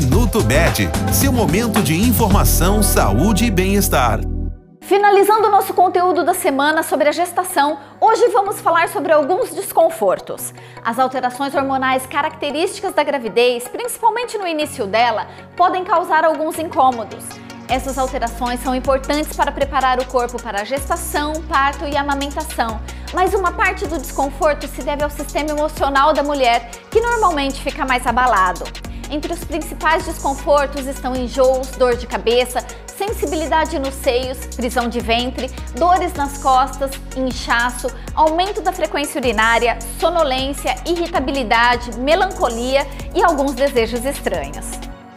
Minuto Med, seu momento de informação, saúde e bem-estar. Finalizando o nosso conteúdo da semana sobre a gestação, hoje vamos falar sobre alguns desconfortos. As alterações hormonais características da gravidez, principalmente no início dela, podem causar alguns incômodos. Essas alterações são importantes para preparar o corpo para a gestação, parto e amamentação, mas uma parte do desconforto se deve ao sistema emocional da mulher, que normalmente fica mais abalado. Entre os principais desconfortos estão enjoos, dor de cabeça, sensibilidade nos seios, prisão de ventre, dores nas costas, inchaço, aumento da frequência urinária, sonolência, irritabilidade, melancolia e alguns desejos estranhos.